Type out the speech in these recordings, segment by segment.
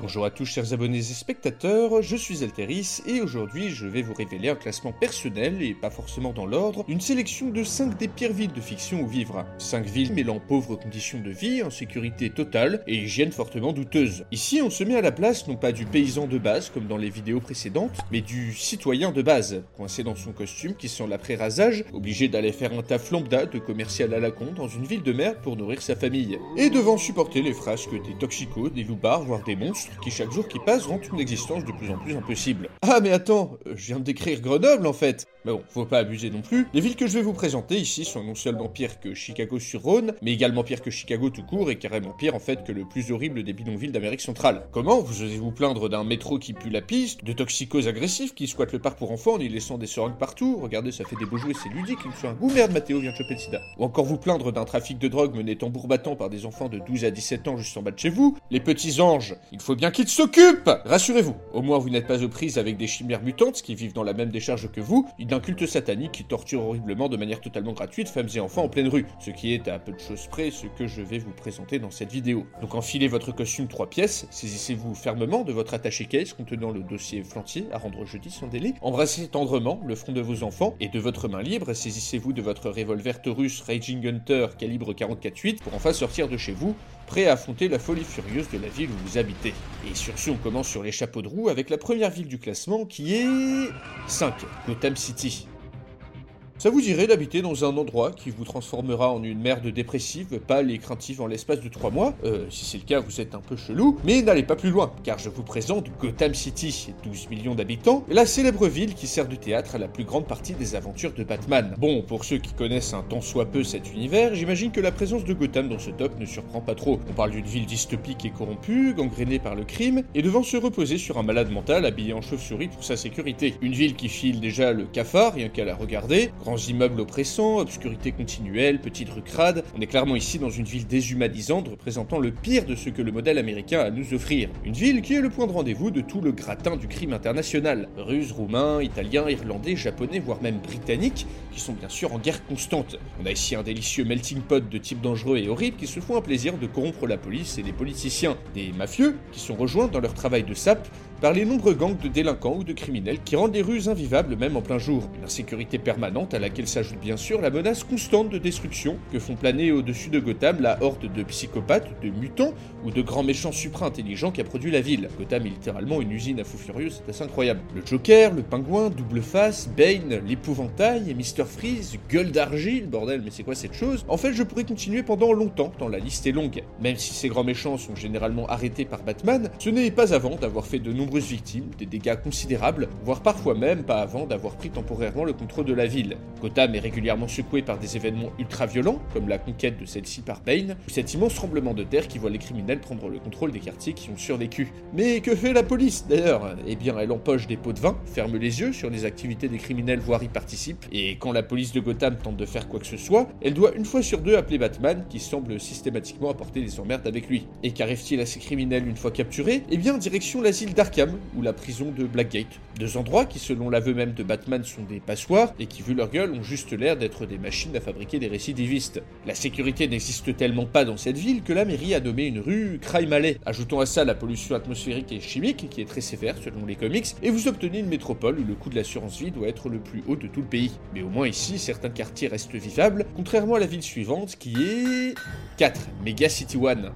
Bonjour à tous chers abonnés et spectateurs, je suis Alteris et aujourd'hui je vais vous révéler un classement personnel et pas forcément dans l'ordre, une sélection de 5 des pires villes de fiction où vivre. 5 villes mêlant pauvres conditions de vie, insécurité totale et hygiène fortement douteuse. Ici on se met à la place non pas du paysan de base comme dans les vidéos précédentes, mais du citoyen de base, coincé dans son costume qui sent l'après-rasage, obligé d'aller faire un taf lambda de commercial à la con dans une ville de merde pour nourrir sa famille, et devant supporter les frasques des toxicos, des loupards voire des monstres qui chaque jour qui passe rend une existence de plus en plus impossible. Ah mais attends, euh, je viens de décrire Grenoble en fait Mais bon, faut pas abuser non plus. Les villes que je vais vous présenter ici sont non seulement pires que Chicago-sur-Rhône, mais également pires que Chicago tout court et carrément pires en fait que le plus horrible des bidonvilles d'Amérique centrale. Comment vous osez vous plaindre d'un métro qui pue la piste, de toxicos agressifs qui squattent le parc pour enfants en y laissant des seringues partout? Regardez, ça fait des beaux jouets, c'est ludique, il me fait un goût merde Mathéo vient de choper le sida. Ou encore vous plaindre d'un trafic de drogue mené tambour battant par des enfants de 12 à 17 ans juste en bas de chez vous Les petits anges, il faut bien qu'ils s'occupent Rassurez-vous, au moins vous n'êtes pas aux prises avec des chimères mutantes qui vivent dans la même décharge que vous, ni d'un culte satanique qui torture horriblement de manière totalement gratuite femmes et enfants en pleine rue, ce qui est à peu de choses près ce que je vais vous présenter dans cette vidéo. Donc enfilez votre costume 3 pièces, saisissez-vous fermement de votre attaché case contenant le dossier flantier à rendre jeudi sans délai, embrassez tendrement le front de vos enfants et de votre main libre, saisissez-vous de votre revolver Taurus Raging Hunter calibre 44.8 pour enfin sortir de chez vous prêt à affronter la folie furieuse de la ville où vous habitez. Et sur ce, on commence sur les chapeaux de roue avec la première ville du classement qui est 5, Gotham City. Ça vous dirait d'habiter dans un endroit qui vous transformera en une merde dépressive, pâle et craintive en l'espace de 3 mois? Euh, Si c'est le cas, vous êtes un peu chelou, mais n'allez pas plus loin, car je vous présente Gotham City, 12 millions d'habitants, la célèbre ville qui sert de théâtre à la plus grande partie des aventures de Batman. Bon, pour ceux qui connaissent un tant soit peu cet univers, j'imagine que la présence de Gotham dans ce top ne surprend pas trop. On parle d'une ville dystopique et corrompue, gangrénée par le crime, et devant se reposer sur un malade mental habillé en chauve-souris pour sa sécurité. Une ville qui file déjà le cafard, rien qu'à la regarder, grands immeubles oppressants, obscurité continuelle, petites rues crades. On est clairement ici dans une ville déshumanisante représentant le pire de ce que le modèle américain a à nous offrir. Une ville qui est le point de rendez-vous de tout le gratin du crime international. Russes, roumains, italiens, irlandais, japonais, voire même britanniques, qui sont bien sûr en guerre constante. On a ici un délicieux melting pot de types dangereux et horribles qui se font un plaisir de corrompre la police et les politiciens. Des mafieux qui sont rejoints dans leur travail de sape par les nombreux gangs de délinquants ou de criminels qui rendent les rues invivables même en plein jour. Une insécurité permanente à laquelle s'ajoute bien sûr la menace constante de destruction que font planer au-dessus de Gotham la horde de psychopathes, de mutants ou de grands méchants supra-intelligents qui a produit la ville. Gotham est littéralement une usine à fous furieux, c'est assez incroyable. Le Joker, le Pingouin, Double Face, Bane, l'Épouvantail Mr. Freeze, Gueule d'Argile, bordel mais c'est quoi cette chose? En fait je pourrais continuer pendant longtemps, tant la liste est longue. Même si ces grands méchants sont généralement arrêtés par Batman, ce n'est pas avant d'avoir fait de nombreuses victimes, des dégâts considérables, voire parfois même pas avant d'avoir pris temporairement le contrôle de la ville. Gotham est régulièrement secoué par des événements ultra-violents, comme la conquête de celle-ci par Bane, ou cet immense tremblement de terre qui voit les criminels prendre le contrôle des quartiers qui ont survécu. Mais que fait la police d'ailleurs? Eh bien, elle empoche des pots de vin, ferme les yeux sur les activités des criminels, voire y participe, et quand la police de Gotham tente de faire quoi que ce soit, elle doit une fois sur deux appeler Batman, qui semble systématiquement apporter des emmerdes avec lui. Et qu'arrive-t-il à ces criminels une fois capturés? Eh bien, direction l'asile d'Arkham, ou la prison de Blackgate. Deux endroits qui, selon l'aveu même de Batman, sont des passoires, et qui, vu leur gueule, ont juste l'air d'être des machines à fabriquer des récidivistes. La sécurité n'existe tellement pas dans cette ville que la mairie a nommé une rue Crime Alley. Ajoutons à ça la pollution atmosphérique et chimique, qui est très sévère selon les comics, et vous obtenez une métropole où le coût de l'assurance vie doit être le plus haut de tout le pays. Mais au moins ici, certains quartiers restent vivables, contrairement à la ville suivante qui est... 4. Mega City One.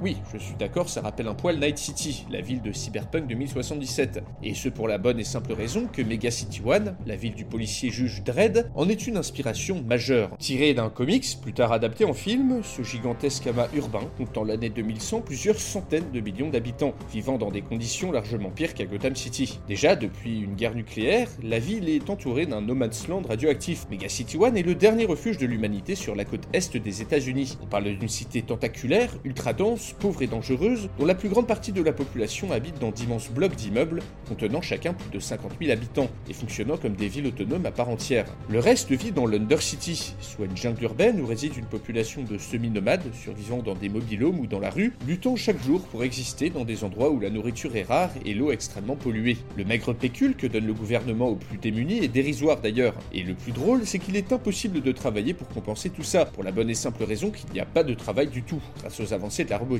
Oui, je suis d'accord, ça rappelle un poil Night City, la ville de Cyberpunk 2077. Et ce pour la bonne et simple raison que Mega City One, la ville du policier juge Dredd, en est une inspiration majeure. Tiré d'un comics, plus tard adapté en film, ce gigantesque amas urbain compte en l'année 2100 plusieurs centaines de millions d'habitants, vivant dans des conditions largement pires qu'à Gotham City. Déjà, depuis une guerre nucléaire, la ville est entourée d'un no man's land radioactif. Mega City One est le dernier refuge de l'humanité sur la côte est des États-Unis. On parle d'une cité tentaculaire, ultra dense, pauvre et dangereuse, dont la plus grande partie de la population habite dans d'immenses blocs d'immeubles contenant chacun plus de 50 000 habitants et fonctionnant comme des villes autonomes à part entière. Le reste vit dans l'Undercity, soit une jungle urbaine où réside une population de semi-nomades survivant dans des mobilhomes ou dans la rue, luttant chaque jour pour exister dans des endroits où la nourriture est rare et l'eau extrêmement polluée. Le maigre pécule que donne le gouvernement aux plus démunis est dérisoire d'ailleurs, et le plus drôle c'est qu'il est impossible de travailler pour compenser tout ça, pour la bonne et simple raison qu'il n'y a pas de travail du tout, grâce aux avancées de la robotique.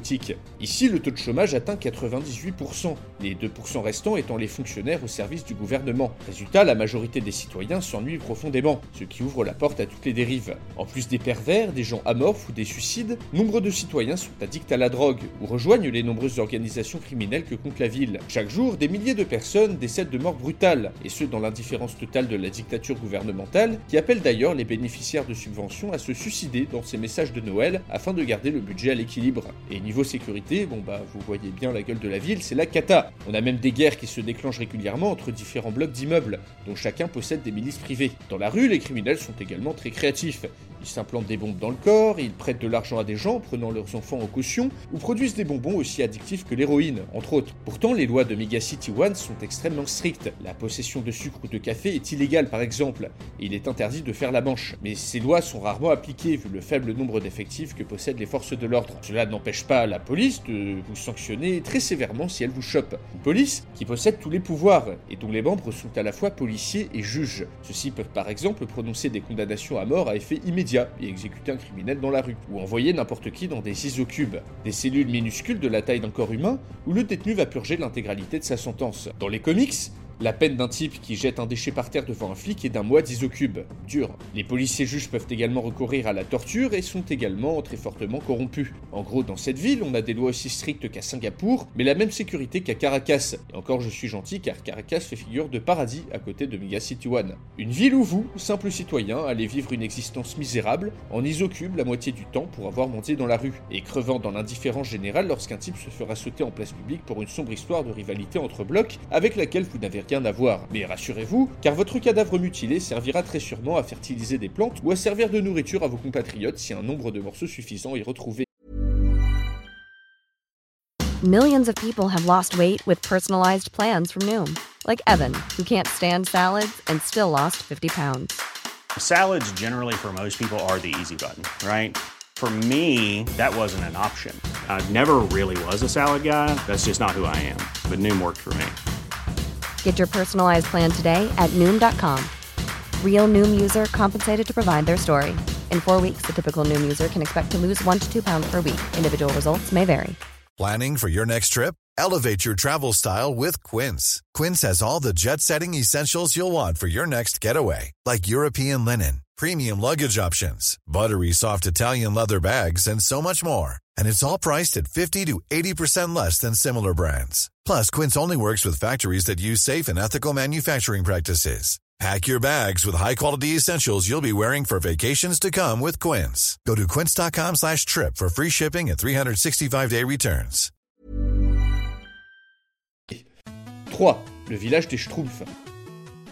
Ici, le taux de chômage atteint 98%, les 2% restants étant les fonctionnaires au service du gouvernement. Résultat, la majorité des citoyens s'ennuient profondément, ce qui ouvre la porte à toutes les dérives. En plus des pervers, des gens amorphes ou des suicides, nombre de citoyens sont addicts à la drogue ou rejoignent les nombreuses organisations criminelles que compte la ville. Chaque jour, des milliers de personnes décèdent de mort brutale, et ce dans l'indifférence totale de la dictature gouvernementale, qui appelle d'ailleurs les bénéficiaires de subventions à se suicider dans ces messages de Noël afin de garder le budget à l'équilibre. Niveau sécurité, bon bah vous voyez bien la gueule de la ville, c'est la cata. On a même des guerres qui se déclenchent régulièrement entre différents blocs d'immeubles, dont chacun possède des milices privées. Dans la rue, les criminels sont également très créatifs. Ils s'implantent des bombes dans le corps, ils prêtent de l'argent à des gens prenant leurs enfants en caution, ou produisent des bonbons aussi addictifs que l'héroïne, entre autres. Pourtant, les lois de Mega City One sont extrêmement strictes. La possession de sucre ou de café est illégale par exemple, et il est interdit de faire la manche. Mais ces lois sont rarement appliquées vu le faible nombre d'effectifs que possèdent les forces de l'ordre. Cela n'empêche pas la police de vous sanctionner très sévèrement si elle vous chope. Une police qui possède tous les pouvoirs, et dont les membres sont à la fois policiers et juges. Ceux-ci peuvent par exemple prononcer des condamnations à mort à effet immédiat et exécuter un criminel dans la rue, ou envoyer n'importe qui dans des isocubes, des cellules minuscules de la taille d'un corps humain, où le détenu va purger l'intégralité de sa sentence. Dans les comics, la peine d'un type qui jette un déchet par terre devant un flic est d'un mois d'isocube. Dur. Les policiers juges peuvent également recourir à la torture et sont également très fortement corrompus. En gros, dans cette ville, on a des lois aussi strictes qu'à Singapour, mais la même sécurité qu'à Caracas. Et encore, je suis gentil car Caracas fait figure de paradis à côté de Mega City One. Une ville où vous, simple citoyen, allez vivre une existence misérable, en isocube la moitié du temps pour avoir monté dans la rue, et crevant dans l'indifférence générale lorsqu'un type se fera sauter en place publique pour une sombre histoire de rivalité entre blocs avec laquelle vous n'avez rien à voir. Mais rassurez-vous, car votre cadavre mutilé servira très sûrement à fertiliser des plantes ou à servir de nourriture à vos compatriotes si un nombre de morceaux suffisant est retrouvé. Millions of people have lost weight with personalized plans from Noom, like Evan, who can't stand salads and still lost 50 pounds. Salads generally for most people are the easy button, right? For me, that wasn't an option. I never really was a salad guy. That's just not who I am. But Noom worked for me. Get your personalized plan today at Noom.com. Real Noom user compensated to provide their story. In four weeks, the typical Noom user can expect to lose one to two pounds per week. Individual results may vary. Planning for your next trip? Elevate your travel style with Quince. Quince has all the jet setting essentials you'll want for your next getaway, like European linen, premium luggage options, buttery soft Italian leather bags, and so much more. And it's all priced at 50 to 80% less than similar brands. Plus, Quince only works with factories that use safe and ethical manufacturing practices. Pack your bags with high-quality essentials you'll be wearing for vacations to come with Quince. Go to quince.com slash trip for free shipping and 365-day returns. 3. Le village des Schtroumpfs.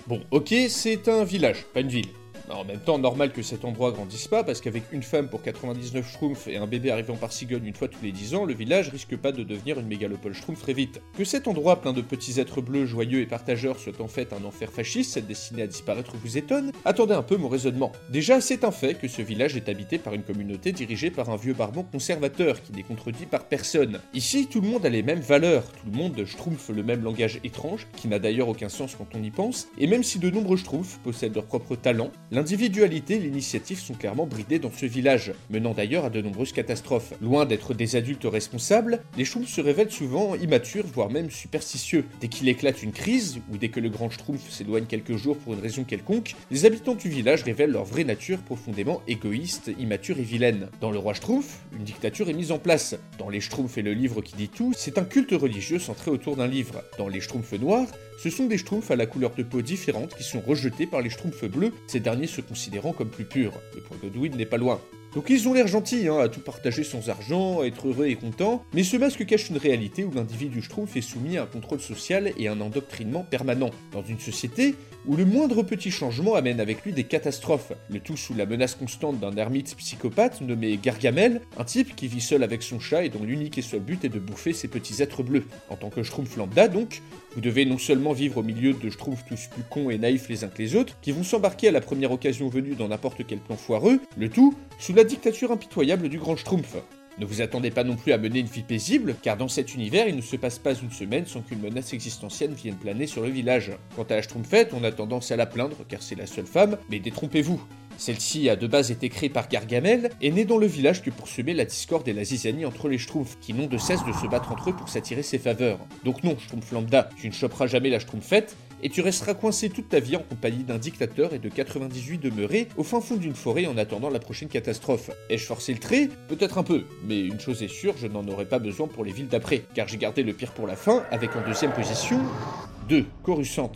Bon, ok, c'est un village, pas une ville. En même temps, normal que cet endroit grandisse pas, parce qu'avec une femme pour 99 schtroumpfs et un bébé arrivant par cigogne une fois tous les 10 ans, le village risque pas de devenir une mégalopole schtroumpf très vite. Que cet endroit plein de petits êtres bleus, joyeux et partageurs soit en fait un enfer fasciste, destiné à disparaître vous étonne? Attendez un peu mon raisonnement. Déjà, c'est un fait que ce village est habité par une communauté dirigée par un vieux barbon conservateur qui n'est contredit par personne. Ici, tout le monde a les mêmes valeurs, tout le monde schtroumpf le même langage étrange, qui n'a d'ailleurs aucun sens quand on y pense, et même si de nombreux schtroumpfs possèdent leurs propres talents, L'individualité et l'initiative sont clairement bridées dans ce village, menant d'ailleurs à de nombreuses catastrophes. Loin d'être des adultes responsables, les Schtroumpfs se révèlent souvent immatures, voire même superstitieux. Dès qu'il éclate une crise, ou dès que le grand Schtroumpf s'éloigne quelques jours pour une raison quelconque, les habitants du village révèlent leur vraie nature profondément égoïste, immature et vilaine. Dans le roi Schtroumpf, une dictature est mise en place. Dans les Schtroumpfs et le livre qui dit tout, c'est un culte religieux centré autour d'un livre. Dans les Schtroumpfs noirs, ce sont des Schtroumpfs à la couleur de peau différente qui sont rejetés par les Schtroumpfs bleus, ces derniers se considérant comme plus purs. Le point Godwin n'est pas loin. Donc ils ont l'air gentils, hein, à tout partager sans argent, être heureux et content, mais ce masque cache une réalité où l'individu Schtroumpf est soumis à un contrôle social et un endoctrinement permanent. Dans une société où le moindre petit changement amène avec lui des catastrophes, le tout sous la menace constante d'un ermite psychopathe nommé Gargamel, un type qui vit seul avec son chat et dont l'unique et seul but est de bouffer ses petits êtres bleus. En tant que Schtroumpf lambda donc, vous devez non seulement vivre au milieu de Schtroumpfs tous plus cons et naïfs les uns que les autres, qui vont s'embarquer à la première occasion venue dans n'importe quel plan foireux, le tout sous la dictature impitoyable du grand Schtroumpf. Ne vous attendez pas non plus à mener une vie paisible, car dans cet univers, il ne se passe pas une semaine sans qu'une menace existentielle vienne planer sur le village. Quant à la Schtroumpfette, on a tendance à la plaindre, car c'est la seule femme, mais détrompez-vous. Celle-ci a de base été créée par Gargamel et n'est dans le village que pour semer la discorde et la zizanie entre les Schtroumpfs, qui n'ont de cesse de se battre entre eux pour s'attirer ses faveurs. Donc non, Schtroumpf lambda, tu ne choperas jamais la Schtroumpfette, et tu resteras coincé toute ta vie en compagnie d'un dictateur et de 98 demeurés au fin fond d'une forêt en attendant la prochaine catastrophe. Ai-je forcé le trait? Peut-être un peu, mais une chose est sûre, je n'en aurai pas besoin pour les villes d'après, car j'ai gardé le pire pour la fin, avec en deuxième position 2. Coruscant.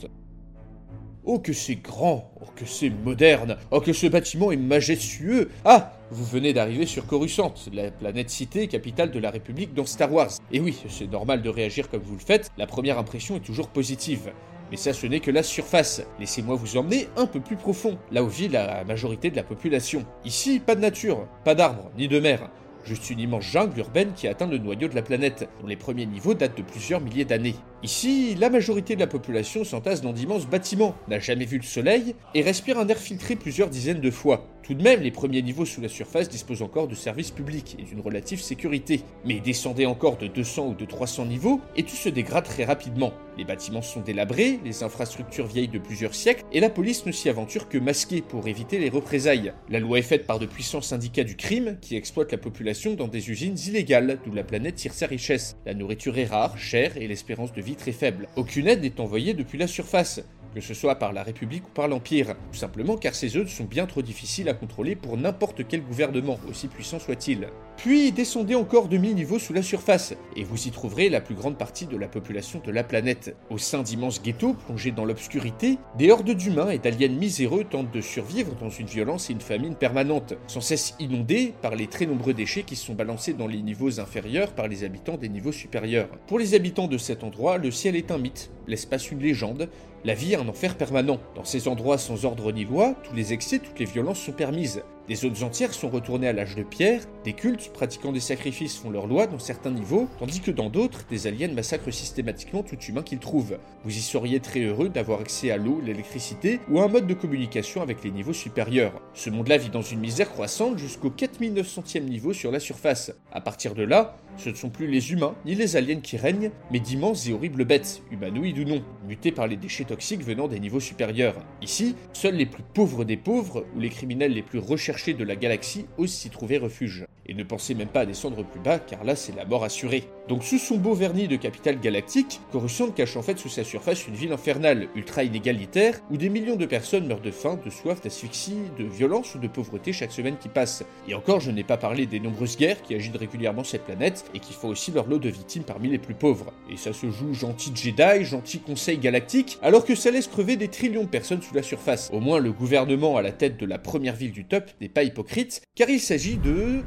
Oh que c'est grand, oh que c'est moderne, oh que ce bâtiment est majestueux. Ah, vous venez d'arriver sur Coruscant, la planète cité capitale de la République dans Star Wars. Et oui, c'est normal de réagir comme vous le faites, la première impression est toujours positive. Mais ça, ce n'est que la surface. Laissez-moi vous emmener un peu plus profond, là où vit la majorité de la population. Ici, pas de nature, pas d'arbres, ni de mer. Juste une immense jungle urbaine qui atteint le noyau de la planète, dont les premiers niveaux datent de plusieurs milliers d'années. Ici, la majorité de la population s'entasse dans d'immenses bâtiments, n'a jamais vu le soleil et respire un air filtré plusieurs dizaines de fois. Tout de même, les premiers niveaux sous la surface disposent encore de services publics et d'une relative sécurité. Mais descendez encore de 200 ou de 300 niveaux et tout se dégrade très rapidement. Les bâtiments sont délabrés, les infrastructures vieilles de plusieurs siècles, et la police ne s'y aventure que masquée pour éviter les représailles. La loi est faite par de puissants syndicats du crime qui exploitent la population dans des usines illégales, d'où la planète tire sa richesse. La nourriture est rare, chère et l'espérance de vie très faible. Aucune aide n'est envoyée depuis la surface que ce soit par la République ou par l'Empire, tout simplement car ces œufs sont bien trop difficiles à contrôler pour n'importe quel gouvernement, aussi puissant soit-il. Puis descendez encore de 1000 niveaux sous la surface, et vous y trouverez la plus grande partie de la population de la planète. Au sein d'immenses ghettos plongés dans l'obscurité, des hordes d'humains et d'aliens miséreux tentent de survivre dans une violence et une famine permanente, sans cesse inondés par les très nombreux déchets qui sont balancés dans les niveaux inférieurs par les habitants des niveaux supérieurs. Pour les habitants de cet endroit, le ciel est un mythe, l'espace une légende, la vie un enfer permanent. Dans ces endroits sans ordre ni loi, tous les excès, toutes les violences sont permises. Des zones entières sont retournées à l'âge de pierre, des cultes pratiquant des sacrifices font leur loi dans certains niveaux, tandis que dans d'autres, des aliens massacrent systématiquement tout humain qu'ils trouvent. Vous y seriez très heureux d'avoir accès à l'eau, l'électricité ou à un mode de communication avec les niveaux supérieurs. Ce monde-là vit dans une misère croissante jusqu'au 4900e niveau sur la surface. À partir de là, ce ne sont plus les humains ni les aliens qui règnent, mais d'immenses et horribles bêtes, humanoïdes ou non, mutées par les déchets toxiques venant des niveaux supérieurs. Ici, seuls les plus pauvres des pauvres ou les criminels les plus recherchés de la galaxie osent s'y trouver refuge. Et ne pensez même pas à descendre plus bas, car là c'est la mort assurée. Donc sous son beau vernis de capitale galactique, Coruscant cache en fait sous sa surface une ville infernale, ultra inégalitaire, où des millions de personnes meurent de faim, de soif, d'asphyxie, de violence ou de pauvreté chaque semaine qui passe. Et encore, je n'ai pas parlé des nombreuses guerres qui agitent régulièrement cette planète, et qui font aussi leur lot de victimes parmi les plus pauvres. Et ça se joue gentil Jedi, gentil Conseil galactique, alors que ça laisse crever des trillions de personnes sous la surface. Au moins le gouvernement à la tête de la première ville du top n'est pas hypocrite, car il s'agit de...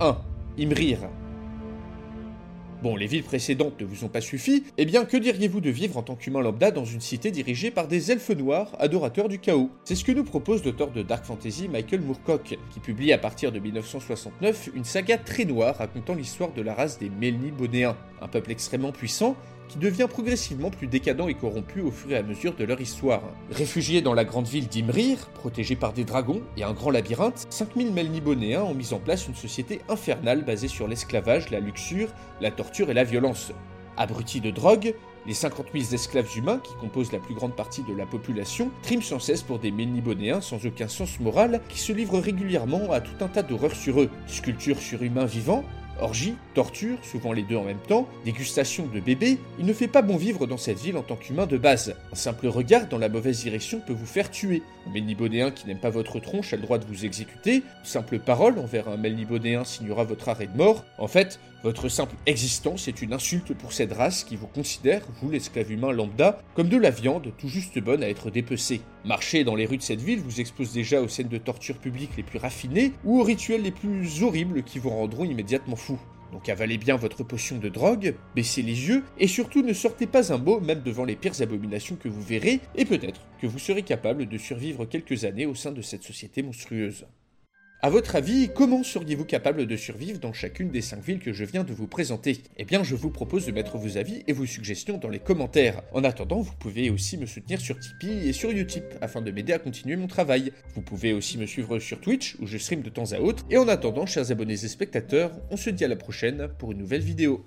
1. Imrir. Bon, les villes précédentes ne vous ont pas suffi, eh bien que diriez-vous de vivre en tant qu'humain lambda dans une cité dirigée par des elfes noirs, adorateurs du chaos? C'est ce que nous propose l'auteur de Dark Fantasy Michael Moorcock, qui publie à partir de 1969 une saga très noire racontant l'histoire de la race des Melnibonéens, un peuple extrêmement puissant qui devient progressivement plus décadent et corrompu au fur et à mesure de leur histoire. Réfugiés dans la grande ville d'Imrir, protégés par des dragons et un grand labyrinthe, 5000 Melnibonéens ont mis en place une société infernale basée sur l'esclavage, la luxure, la torture et la violence. Abrutis de drogue, Les 50 000 esclaves humains, qui composent la plus grande partie de la population, triment sans cesse pour des ménibonéens sans aucun sens moral qui se livrent régulièrement à tout un tas d'horreurs sur eux. Sculptures sur humains vivants, Orgie, torture, souvent les deux en même temps, dégustation de bébés, il ne fait pas bon vivre dans cette ville en tant qu'humain de base. Un simple regard dans la mauvaise direction peut vous faire tuer. Un Melnibodéen qui n'aime pas votre tronche a le droit de vous exécuter. Une simple parole envers un Melnibodéen signera votre arrêt de mort. En fait, votre simple existence est une insulte pour cette race qui vous considère, vous l'esclave humain lambda, comme de la viande tout juste bonne à être dépecée. Marcher dans les rues de cette ville vous expose déjà aux scènes de torture publique les plus raffinées ou aux rituels les plus horribles qui vous rendront immédiatement fou. Donc avalez bien votre potion de drogue, baissez les yeux et surtout ne sortez pas un mot même devant les pires abominations que vous verrez et peut-être que vous serez capable de survivre quelques années au sein de cette société monstrueuse. A votre avis, comment seriez-vous capable de survivre dans chacune des 5 villes que je viens de vous présenter? Eh bien, je vous propose de mettre vos avis et vos suggestions dans les commentaires. En attendant, vous pouvez aussi me soutenir sur Tipeee et sur Utip afin de m'aider à continuer mon travail. Vous pouvez aussi me suivre sur Twitch où je stream de temps à autre. Et en attendant, chers abonnés et spectateurs, on se dit à la prochaine pour une nouvelle vidéo.